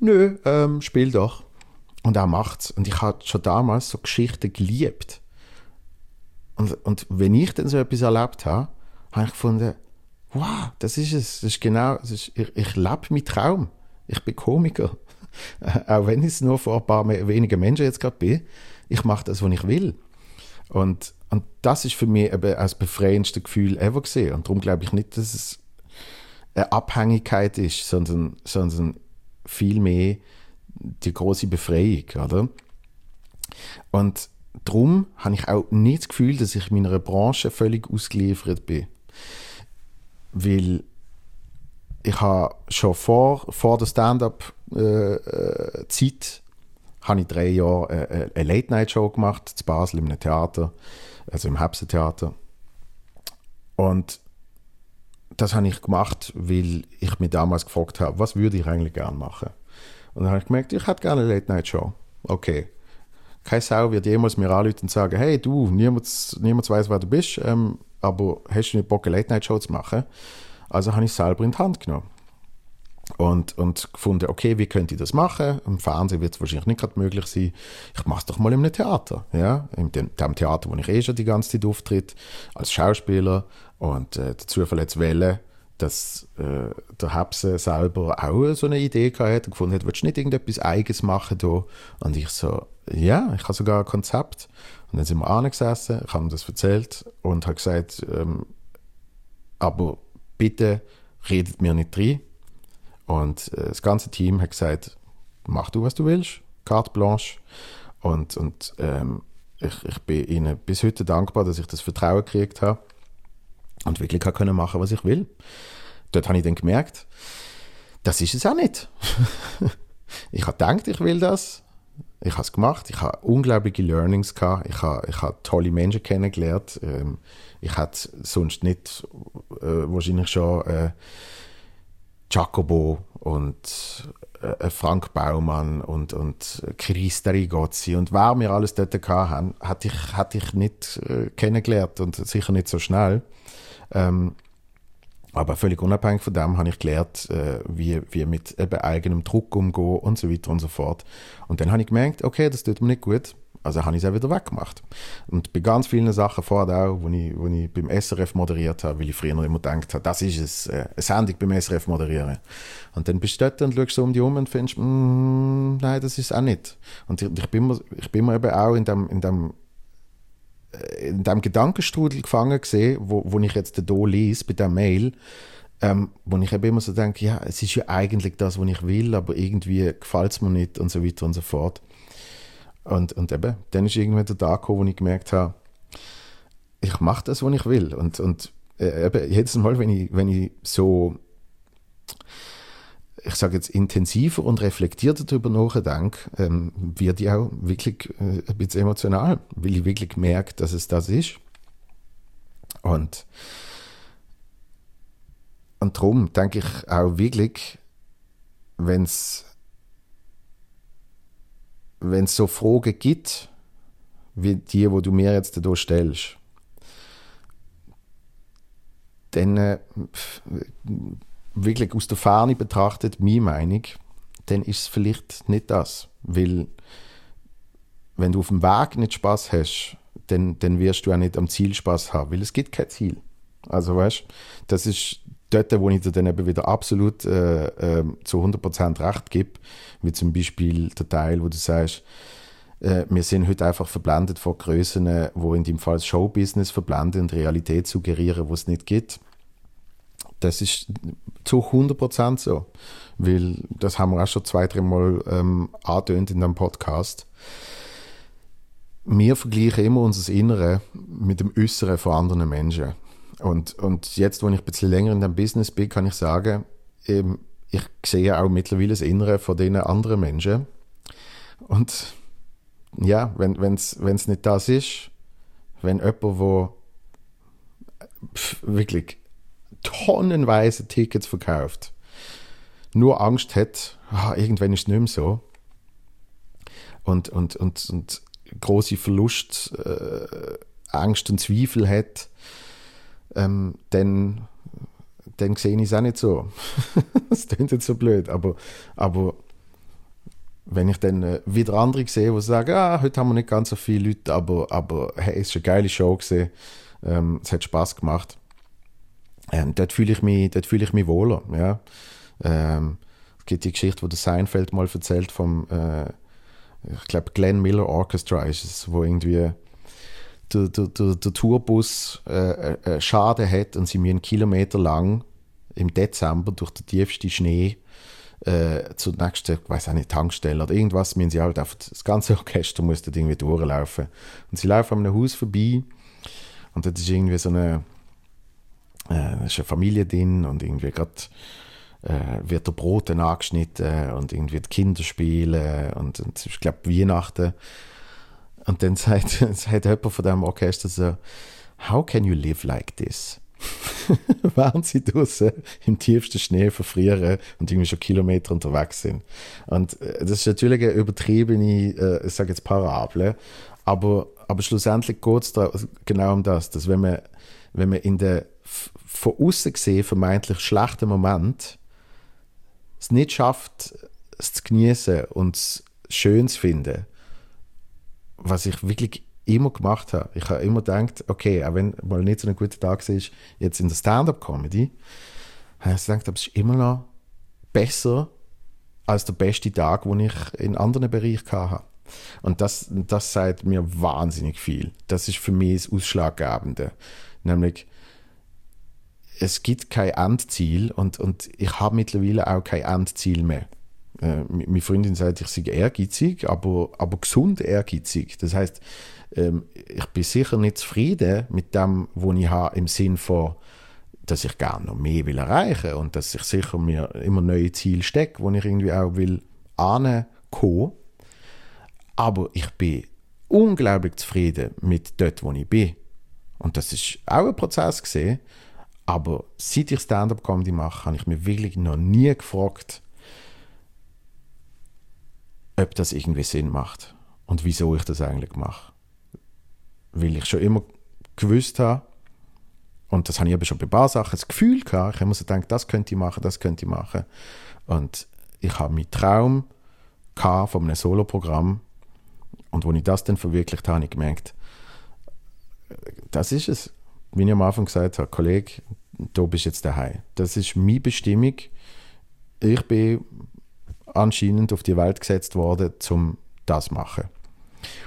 nö, ähm, spiel doch. Und er macht's. Und ich habe schon damals so Geschichten geliebt. Und, und wenn ich dann so etwas erlebt habe, habe ich gefunden, wow, das ist es. Das ist genau, das ist, ich, ich lebe meinen Traum. Ich bin Komiker. Auch wenn ich es nur vor ein paar wenigen Menschen jetzt gerade bin. Ich mache das, was ich will. Und, und das ist für mich eben das befreiendste Gefühl ever gesehen. Und darum glaube ich nicht, dass es eine Abhängigkeit ist, sondern, sondern vielmehr die große Befreiung, oder? Und darum habe ich auch nicht das Gefühl, dass ich meiner Branche völlig ausgeliefert bin. Weil ich habe schon vor, vor der Stand-up-Zeit äh, habe ich drei Jahre äh, eine Late-Night-Show gemacht, zu Basel im Theater, also im Hebse-Theater. Und das habe ich gemacht, weil ich mir damals gefragt habe, was würde ich eigentlich gerne machen? Und dann habe ich gemerkt, ich hätte gerne eine Late-Night-Show. Okay, keine Sau wird jemals mir anrufen und sagen, hey du, niemand, niemand weiß, wer du bist, ähm, aber hast du nicht Bock, eine Late-Night-Show zu machen? Also habe ich es selber in die Hand genommen. Und, und gefunden, okay, wie könnte ich das machen? Im Fernsehen wird es wahrscheinlich nicht gerade möglich sein. Ich mache es doch mal in einem Theater. Ja? In dem, dem, Theater, wo ich eh schon die ganze Zeit auftritt, als Schauspieler. Und äh, der Zufall hat wählen, dass äh, der Hebse selber auch so eine Idee gehabt und gefunden hat, willst du nicht irgendetwas Eigenes machen da? Und ich so, ja, ich habe sogar ein Konzept. Und dann sind wir angesessen, ich habe ihm das erzählt und habe gesagt, ähm, aber bitte redet mir nicht rein. Und äh, das ganze Team hat gesagt, mach du, was du willst, carte blanche. Und, und ähm, ich, ich bin ihnen bis heute dankbar, dass ich das Vertrauen gekriegt habe und wirklich können machen, was ich will. Dort habe ich dann gemerkt, das ist es auch nicht. ich habe gedacht, ich will das. Ich habe es gemacht. Ich habe unglaubliche Learnings gehabt. Ich habe, ich habe tolle Menschen kennengelernt. Ähm, ich hätte sonst nicht äh, wahrscheinlich schon äh, Jacobo und äh, Frank Baumann und, und Chris Rigozzi und wer wir alles dort hatten, hätte ich, hätte ich nicht äh, kennengelernt und sicher nicht so schnell. Ähm, aber völlig unabhängig von dem habe ich gelernt, äh, wie, wie mit eben eigenem Druck umgehen und so weiter und so fort. Und dann habe ich gemerkt, okay, das tut mir nicht gut. Also habe ich es auch wieder weggemacht. Und bei ganz vielen Sachen vorher auch, wo ich, wo ich beim SRF moderiert habe, weil ich früher immer gedacht habe, das ist es, äh, eine Sendung beim SRF moderieren. Und dann bist du dort und schaust so um dich herum und findest, mm, nein, das ist es auch nicht. Und ich, ich, bin immer, ich bin immer eben auch in dem, in dem in dem Gedankenstrudel gefangen gesehen, wo, wo ich jetzt hier lese, bei der Mail, ähm, wo ich eben immer so denke, ja, es ist ja eigentlich das, was ich will, aber irgendwie gefällt es mir nicht und so weiter und so fort. Und, und eben, dann ist irgendwann der Tag gekommen, wo ich gemerkt habe, ich mache das, was ich will. Und, und äh, eben, jedes Mal, wenn ich, wenn ich so ich sage jetzt, intensiver und reflektierter darüber nachdenke, ähm, wird ich auch wirklich äh, ein bisschen emotional, weil ich wirklich merke, dass es das ist. Und, und darum denke ich auch wirklich, wenn es so Fragen gibt, wie die, wo du mir jetzt da stellst, dann äh, wirklich aus der Ferne betrachtet, meine Meinung, dann ist es vielleicht nicht das. Weil, wenn du auf dem Weg nicht Spaß hast, dann, dann wirst du auch nicht am Ziel Spaß haben, weil es gibt kein Ziel. Also weißt das ist dort, wo ich dir dann eben wieder absolut äh, äh, zu 100% recht gebe, wie zum Beispiel der Teil, wo du sagst, äh, wir sind heute einfach verblendet von Größen, wo in dem Fall Showbusiness verblenden und Realität suggerieren, wo es nicht gibt. Das ist zu 100% so, weil das haben wir auch schon zwei, drei Mal ähm, angetönt in dem Podcast. Wir vergleichen immer unser Innere mit dem Äußeren von anderen Menschen. Und, und jetzt, wo ich ein bisschen länger in dem Business bin, kann ich sagen, eben, ich sehe auch mittlerweile das Innere von den anderen Menschen. Und ja, wenn es nicht das ist, wenn jemand, wo wirklich tonnenweise Tickets verkauft, nur Angst hat, ah, irgendwann ist es nicht mehr so, und, und, und, und große Verlust, äh, Angst und Zweifel hat, ähm, dann, dann sehe ich es auch nicht so. das klingt jetzt so blöd, aber, aber wenn ich dann äh, wieder andere sehe, die sagen, ah, heute haben wir nicht ganz so viele Leute, aber, aber hey, es ist eine geile Show gesehen, ähm, es hat Spaß gemacht. Ähm, dort fühle ich mich, fühle ich mich wohler, ja. Ähm, es gibt die Geschichte, wo der Seinfeld mal erzählt vom, äh, ich glaube, Glenn Miller Orchestra ist es, wo irgendwie der, der, der, der Tourbus äh, äh, Schaden hat und sie mir einen Kilometer lang im Dezember durch den tiefsten Schnee äh, zur nächsten, ich weiß nicht, Tankstelle oder irgendwas, müssen sie halt einfach, das ganze Orchester muss dort irgendwie durchlaufen. Und sie laufen an einem Haus vorbei und dort ist irgendwie so eine, äh, ist eine Familie drin und irgendwie gerade äh, wird der Brot angeschnitten und irgendwie die Kinder spielen und, und ich glaube Weihnachten. Und dann sagt, sagt jemand von dem Orchester so, how can you live like this? während sie draußen im tiefsten Schnee verfrieren und irgendwie schon Kilometer unterwegs sind. Und äh, das ist natürlich eine übertriebene, äh, ich sage jetzt Parable, aber, aber schlussendlich geht es genau um das, dass wenn man, wenn man in der von außen gesehen vermeintlich schlechten Moment es nicht schafft, es zu genießen und es schön zu finden, was ich wirklich immer gemacht habe. Ich habe immer gedacht, okay, auch wenn mal nicht so ein guter Tag ist, jetzt in der Stand-up-Comedy, habe ich gedacht, es ist immer noch besser als der beste Tag, den ich in anderen Bereichen hatte. Und das, das sagt mir wahnsinnig viel. Das ist für mich das Ausschlaggebende. Nämlich, es gibt kein Endziel und, und ich habe mittlerweile auch kein Endziel mehr. Äh, meine Freundin sagt, ich sei ehrgeizig, aber, aber gesund ehrgeizig. Das heißt, ähm, ich bin sicher nicht zufrieden mit dem, was ich habe, im Sinn von, dass ich gerne noch mehr will erreichen und dass ich sicher mir immer neue Ziele stecke, wo ich irgendwie auch will ankommen. Aber ich bin unglaublich zufrieden mit dort, wo ich bin. Und das ist auch ein Prozess gesehen. Aber seit ich Stand-up-Comedy mache, habe ich mich wirklich noch nie gefragt, ob das irgendwie Sinn macht und wieso ich das eigentlich mache. Weil ich schon immer gewusst habe, und das habe ich aber schon bei ein paar Sachen das Gefühl gehabt, ich habe immer so gedacht, das könnte ich machen, das könnte ich machen. Und ich habe meinen Traum von einem Soloprogramm und als ich das dann verwirklicht habe, habe ich gemerkt, das ist es. Wie ich am Anfang gesagt habe, Kollege, du bist jetzt daheim. Das ist meine Bestimmung. Ich bin anscheinend auf die Welt gesetzt worden, um das zu machen.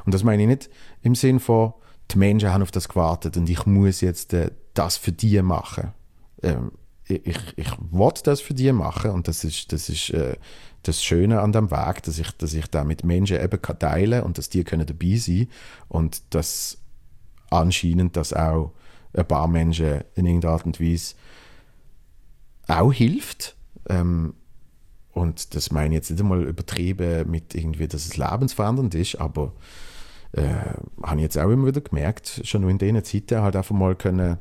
Und das meine ich nicht im Sinn von, die Menschen haben auf das gewartet und ich muss jetzt äh, das für die machen. Ähm, ich, ich will das für die machen und das ist, das ist äh, das Schöne an dem Weg, dass ich, dass ich da mit Menschen eben kann teilen und dass die können dabei sein und dass anscheinend das auch ein paar Menschen in irgendeiner Art und Weise auch hilft. Ähm, und das meine ich jetzt nicht einmal übertrieben mit irgendwie, dass es lebensverändernd ist, aber äh, habe ich jetzt auch immer wieder gemerkt, schon in diesen Zeiten halt einfach mal können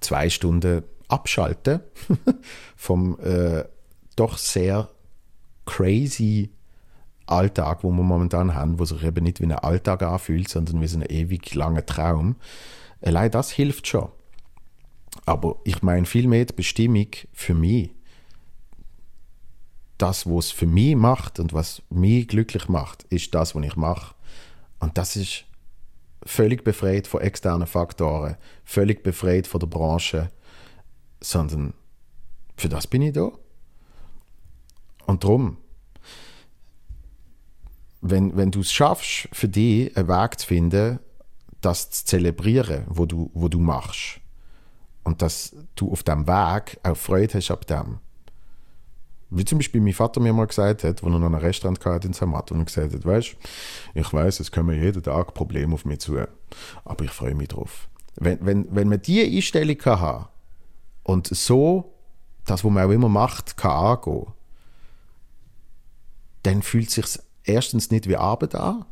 zwei Stunden abschalten vom äh, doch sehr crazy Alltag, wo wir momentan haben, wo sich eben nicht wie ein Alltag anfühlt, sondern wie so ein ewig langer Traum. Allein das hilft schon. Aber ich meine vielmehr die Bestimmung für mich. Das, was es für mich macht und was mich glücklich macht, ist das, was ich mache. Und das ist völlig befreit von externen Faktoren, völlig befreit von der Branche, sondern für das bin ich da. Und darum, wenn, wenn du es schaffst, für dich einen Weg zu finden, das zu zelebrieren, wo du, wo du machst, und dass du auf dem Weg auch Freude hast ab dem. Wie zum Beispiel mein Vater mir mal gesagt hat, als er noch ein Restaurant hatte in Zermatt und gesagt hat, weißt ich weiß, es kommen jeden Tag Probleme auf mich zu, aber ich freue mich drauf. Wenn, wenn, wenn man diese Einstellung kann haben und so das, was man auch immer macht, kann angehen, dann fühlt es sich erstens nicht wie Arbeit an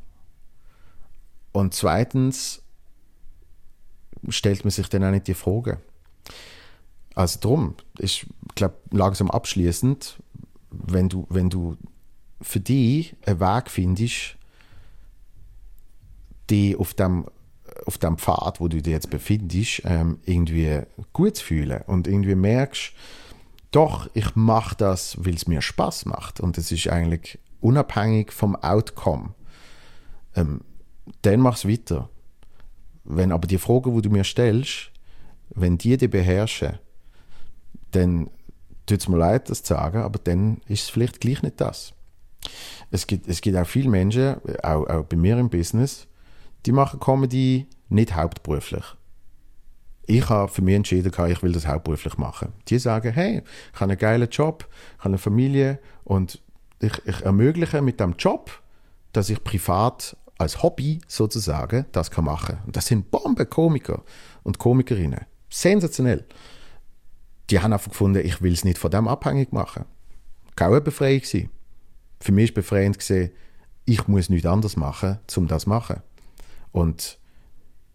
und zweitens stellt man sich dann auch nicht die Frage. Also drum, ich glaube, langsam abschließend, wenn du, wenn du für dich einen Weg findest, die auf dem, auf dem Pfad, wo du dich jetzt befindest, ähm, irgendwie gut zu fühlen und irgendwie merkst, doch, ich mache das, weil es mir Spaß macht und es ist eigentlich unabhängig vom Outcome. Ähm, dann mach es weiter. Wenn aber die Fragen, die du mir stellst, wenn die dich beherrschen, dann tut es mir leid, das zu sagen, aber dann ist es vielleicht gleich nicht das. Es gibt, es gibt auch viele Menschen, auch, auch bei mir im Business, die machen Comedy nicht hauptberuflich. Ich habe für mich entschieden, ich will das hauptberuflich machen. Die sagen, hey, ich habe einen geilen Job, ich habe eine Familie und ich, ich ermögliche mit dem Job, dass ich privat als Hobby sozusagen das kann machen. Und das sind Bombenkomiker und Komikerinnen. Sensationell die haben einfach gefunden, ich will es nicht von dem abhängig machen. Keine Befreiung gewesen. Für mich war befreiend, gewesen, ich muss nichts anderes machen, um das zu machen. Und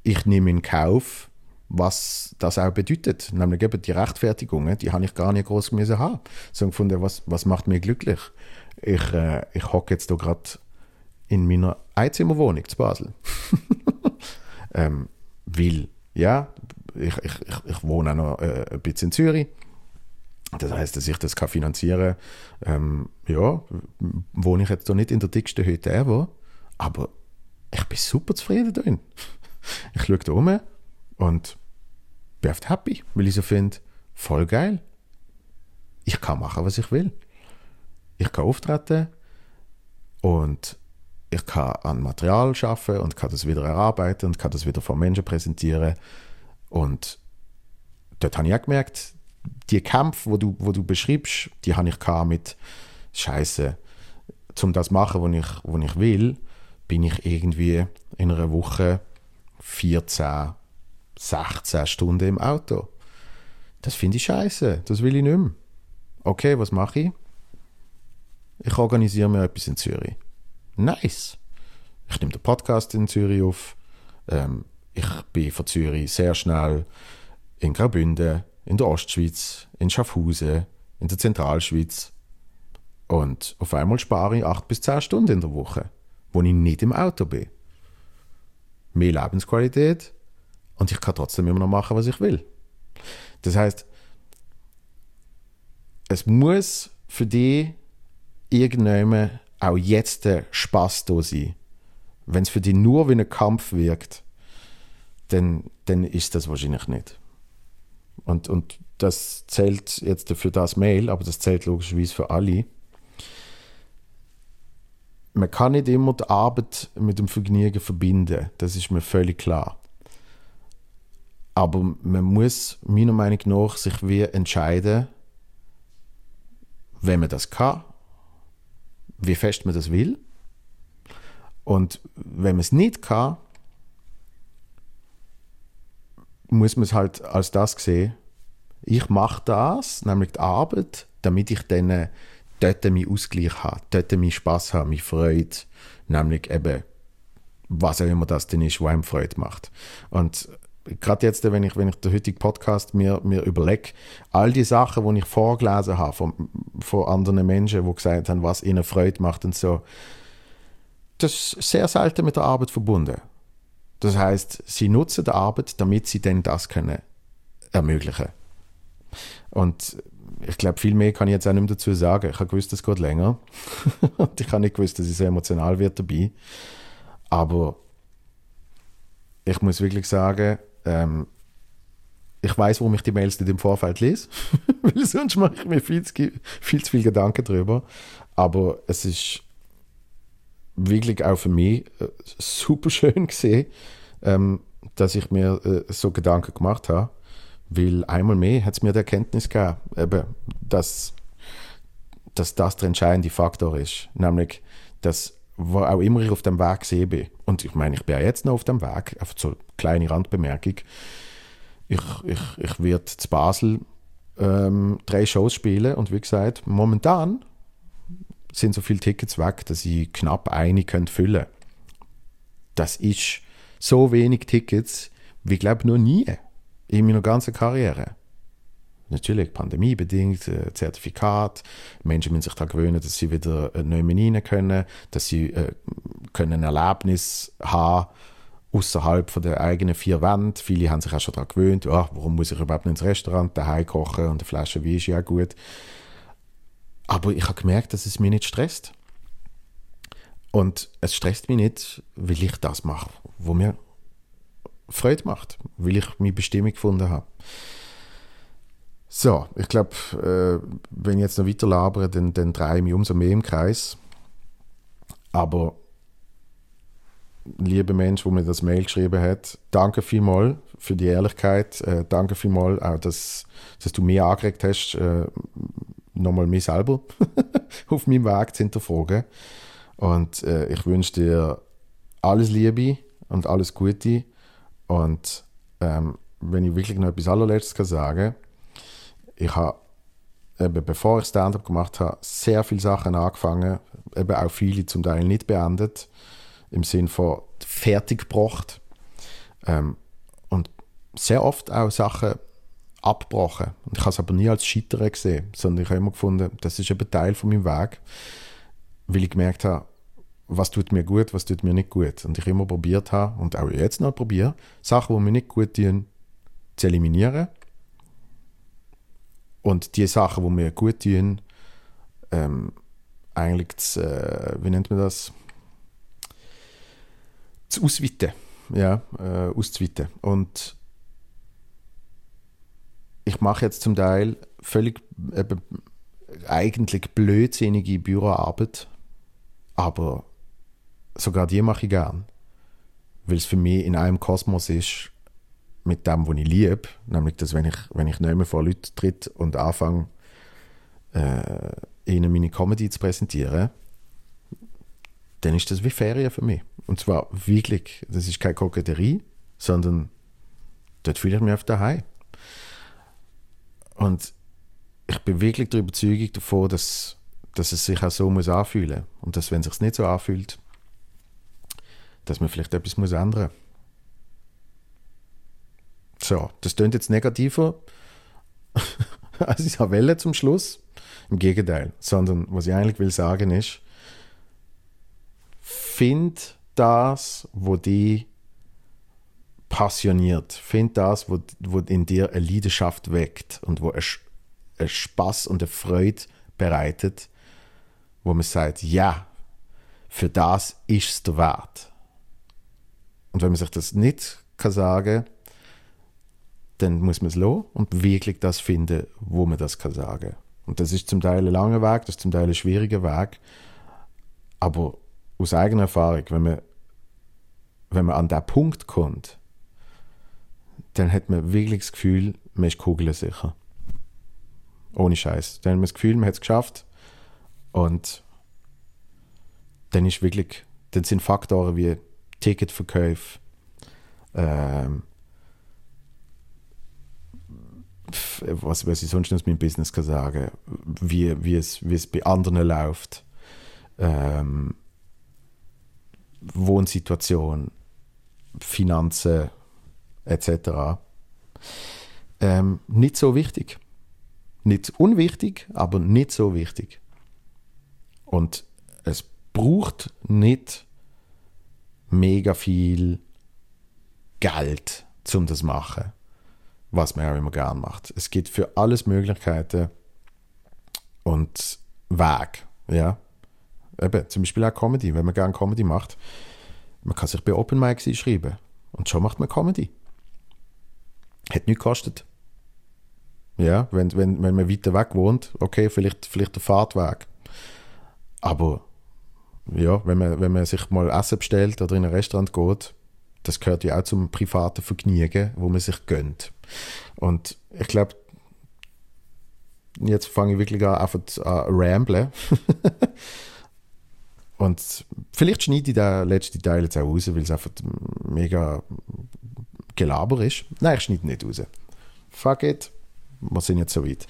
ich nehme in Kauf, was das auch bedeutet. Nämlich eben die Rechtfertigungen, die habe ich gar nicht groß müssen haben. Sondern gefunden, was, was macht mich glücklich? Ich, äh, ich hocke jetzt hier gerade in meiner Einzimmerwohnung zu Basel. ähm, weil, ja, ich, ich, ich, wohne auch noch äh, ein bisschen in Zürich. Das heißt, dass ich das kann finanzieren kann. Ähm, ja, wohne ich jetzt doch nicht in der dicksten Hütte ever, aber ich bin super zufrieden drin. Ich schaue da um und bin oft happy, weil ich so finde, voll geil. Ich kann machen, was ich will. Ich kann auftreten und ich kann an Material schaffen und kann das wieder erarbeiten und kann das wieder vor Menschen präsentieren. Und dort habe ich auch gemerkt, die Kämpfe, wo du, wo du beschreibst, die habe ich mit Scheiße. Um das zu machen, was ich, was ich will, bin ich irgendwie in einer Woche 14, 16 Stunden im Auto. Das finde ich scheiße. Das will ich nicht mehr. Okay, was mache ich? Ich organisiere mir etwas in Zürich. Nice. Ich nehme den Podcast in Zürich auf. Ähm, ich bin von Zürich sehr schnell in Graubünden, in der Ostschweiz, in Schaffhausen, in der Zentralschweiz. Und auf einmal spare ich acht bis zehn Stunden in der Woche, wo ich nicht im Auto bin. Mehr Lebensqualität und ich kann trotzdem immer noch machen, was ich will. Das heißt, es muss für dich irgendjemand auch jetzt der Spaß da sein. Wenn es für dich nur wie ein Kampf wirkt, dann, dann ist das wahrscheinlich nicht. Und, und das zählt jetzt für das Mail, aber das zählt logischerweise für alle. Man kann nicht immer die Arbeit mit dem Vergnügen verbinden, das ist mir völlig klar. Aber man muss meiner Meinung nach sich wie entscheiden, wenn man das kann, wie fest man das will. Und wenn man es nicht kann, muss man es halt als das sehen. Ich mache das, nämlich die Arbeit, damit ich dann äh, dort meinen Ausgleich habe, dort meinen Spaß habe, meine Freude, nämlich eben, was auch immer das denn ist, was einem Freude macht. Und gerade jetzt, wenn ich, wenn ich den heutigen Podcast mir, mir überlege, all die Sachen, die ich vorgelesen habe von, von anderen Menschen, die gesagt haben, was ihnen Freude macht und so, das ist sehr selten mit der Arbeit verbunden. Das heißt, sie nutzen die Arbeit, damit sie dann das können ermöglichen. Und ich glaube, viel mehr kann ich jetzt auch nicht mehr dazu sagen. Ich habe gewusst, es geht länger. und ich habe nicht gewusst, dass ich so emotional wird dabei. Aber ich muss wirklich sagen, ähm, ich weiß, warum ich die Mails nicht im Vorfeld lese, weil sonst mache ich mir viel zu, viel zu viel Gedanken darüber. Aber es ist wirklich auch für mich äh, super schön gesehen, ähm, dass ich mir äh, so Gedanken gemacht habe, weil einmal mehr hat es mir die Erkenntnis gegeben, eben, dass, dass das der entscheidende Faktor ist, nämlich, dass wo auch immer ich auf dem Weg sehe bin, und ich meine, ich bin ja jetzt noch auf dem Weg, einfach so eine kleine Randbemerkung, ich, ich, ich werde zu Basel ähm, drei Shows spielen. Und wie gesagt, momentan sind so viele Tickets weg, dass ich knapp eine könnte füllen. Das ist so wenig Tickets wie, glaube noch nie in meiner ganzen Karriere. Natürlich pandemiebedingt, äh, Zertifikat, Menschen müssen sich daran gewöhnen, dass sie wieder äh, neu rein können, dass sie äh, können ein Erlebnis haben außerhalb der eigenen vier Wände. Viele haben sich auch schon daran gewöhnt, oh, warum muss ich überhaupt nicht ins Restaurant daheim kochen und eine Flasche Wein ist ja gut. Aber ich habe gemerkt, dass es mich nicht stresst. Und es stresst mich nicht, weil ich das mache, wo mir Freude macht, weil ich meine Bestimmung gefunden habe. So, ich glaube, äh, wenn ich jetzt noch weiter labere, dann, dann drehe ich mich umso mehr im Kreis. Aber, lieber Mensch, wo mir das Mail geschrieben hat, danke vielmals für die Ehrlichkeit. Äh, danke vielmals auch, dass, dass du mich angeregt hast, äh, nochmal mich selber auf meinem Weg zu hinterfragen. Und äh, ich wünsche dir alles Liebe und alles Gute. Und ähm, wenn ich wirklich noch etwas allerletztes kann sagen ich habe, eben bevor ich Stand-up gemacht habe, sehr viele Sachen angefangen, eben auch viele zum Teil nicht beendet, im Sinn von fertig gebracht. Ähm, und sehr oft auch Sachen abgebrochen. Und ich habe es aber nie als Scheitern gesehen, sondern ich habe immer gefunden, das ist eben Teil von meinem Weg, weil ich gemerkt habe, was tut mir gut, was tut mir nicht gut. Und ich immer probiert habe und auch jetzt noch probiere, Sachen, die mir nicht gut tun, zu eliminieren. Und die Sachen, die mir gut tun, ähm, eigentlich zu, äh, wie nennt man das? Zu ausweiten. Ja, äh, auszuweiten. Und ich mache jetzt zum Teil völlig eben, eigentlich blödsinnige Büroarbeit, aber sogar die mache ich gern, weil es für mich in einem Kosmos ist mit dem, was ich liebe, nämlich, dass wenn ich, wenn ich nicht mehr vor Leuten tritt und anfange, äh, ihnen meine Comedy zu präsentieren, dann ist das wie Ferien für mich. Und zwar wirklich, das ist keine Koketterie, sondern dort fühle ich mich auf daheim. Und ich bin wirklich der Überzeugung davon, dass, dass es sich auch so muss anfühlen muss. Und dass, wenn es sich nicht so anfühlt, dass man vielleicht etwas muss ändern muss. So, das klingt jetzt negativer, als wollte zum Schluss. Im Gegenteil. Sondern was ich eigentlich will sagen ist, find das, wo die passioniert. Find das, wo, wo in dir eine Leidenschaft weckt und wo ein, ein Spaß und eine Freude bereitet, wo man sagt, ja, für das ist es der Wert. Und wenn man sich das nicht kann sagen dann muss man es lassen und wirklich das finden, wo man das kann sagen. Und das ist zum Teil ein langer Weg, das ist zum Teil ein schwieriger Weg. Aber aus eigener Erfahrung, wenn man, wenn man an den Punkt kommt, dann hat man wirklich das Gefühl, man ist kugelsicher. Ohne Scheiß. Dann hat man das Gefühl, man hat es geschafft. Und dann ist wirklich, dann sind Faktoren wie Ticketverkäufe, ähm, was, was ich sonst aus meinem Business kann sagen, wie, wie, es, wie es bei anderen läuft, ähm, Wohnsituation, Finanzen, etc. Ähm, nicht so wichtig. Nicht unwichtig, aber nicht so wichtig. Und es braucht nicht mega viel Geld, um das zu machen. Was immer gern macht. Es gibt für alles Möglichkeiten und Weg, ja. Eben, zum Beispiel auch Comedy, wenn man gerne Comedy macht. Man kann sich bei Open Mics einschreiben und schon macht man Comedy. Hat nichts gekostet. Ja, wenn, wenn, wenn man weiter weg wohnt, okay, vielleicht, vielleicht der Fahrtweg. Aber ja, wenn man, wenn man sich mal Essen bestellt oder in ein Restaurant geht, das gehört ja auch zum privaten Vergnügen, wo man sich gönnt. Und ich glaube, jetzt fange ich wirklich an, einfach an ramblen. Und vielleicht schneide ich den letzten Teil jetzt auch raus, weil es einfach mega Gelaber ist. Nein, ich schneide nicht raus. Fuck it, wir sind jetzt so weit.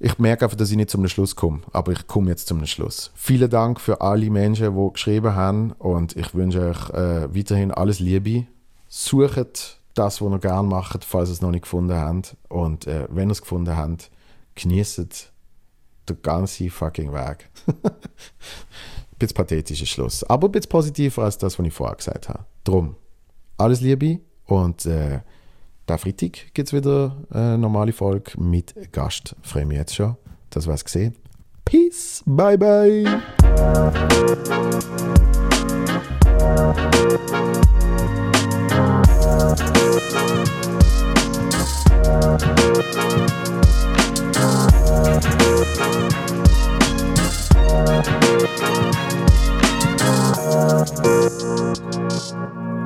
Ich merke einfach, dass ich nicht zum Schluss komme, aber ich komme jetzt zum Schluss. Vielen Dank für alle Menschen, die geschrieben haben und ich wünsche euch äh, weiterhin alles Liebe. Sucht das, was ihr gerne macht, falls ihr es noch nicht gefunden habt. Und äh, wenn ihr es gefunden habt, genießt den ganzen fucking Weg. ein bisschen pathetischer Schluss, aber ein bisschen positiver als das, was ich vorher gesagt habe. Drum, alles Liebe und äh, der Freitag gibt es wieder eine normale Folge mit Gast. Freue mich jetzt schon. Das war's gesehen. Peace. Bye, bye. Thank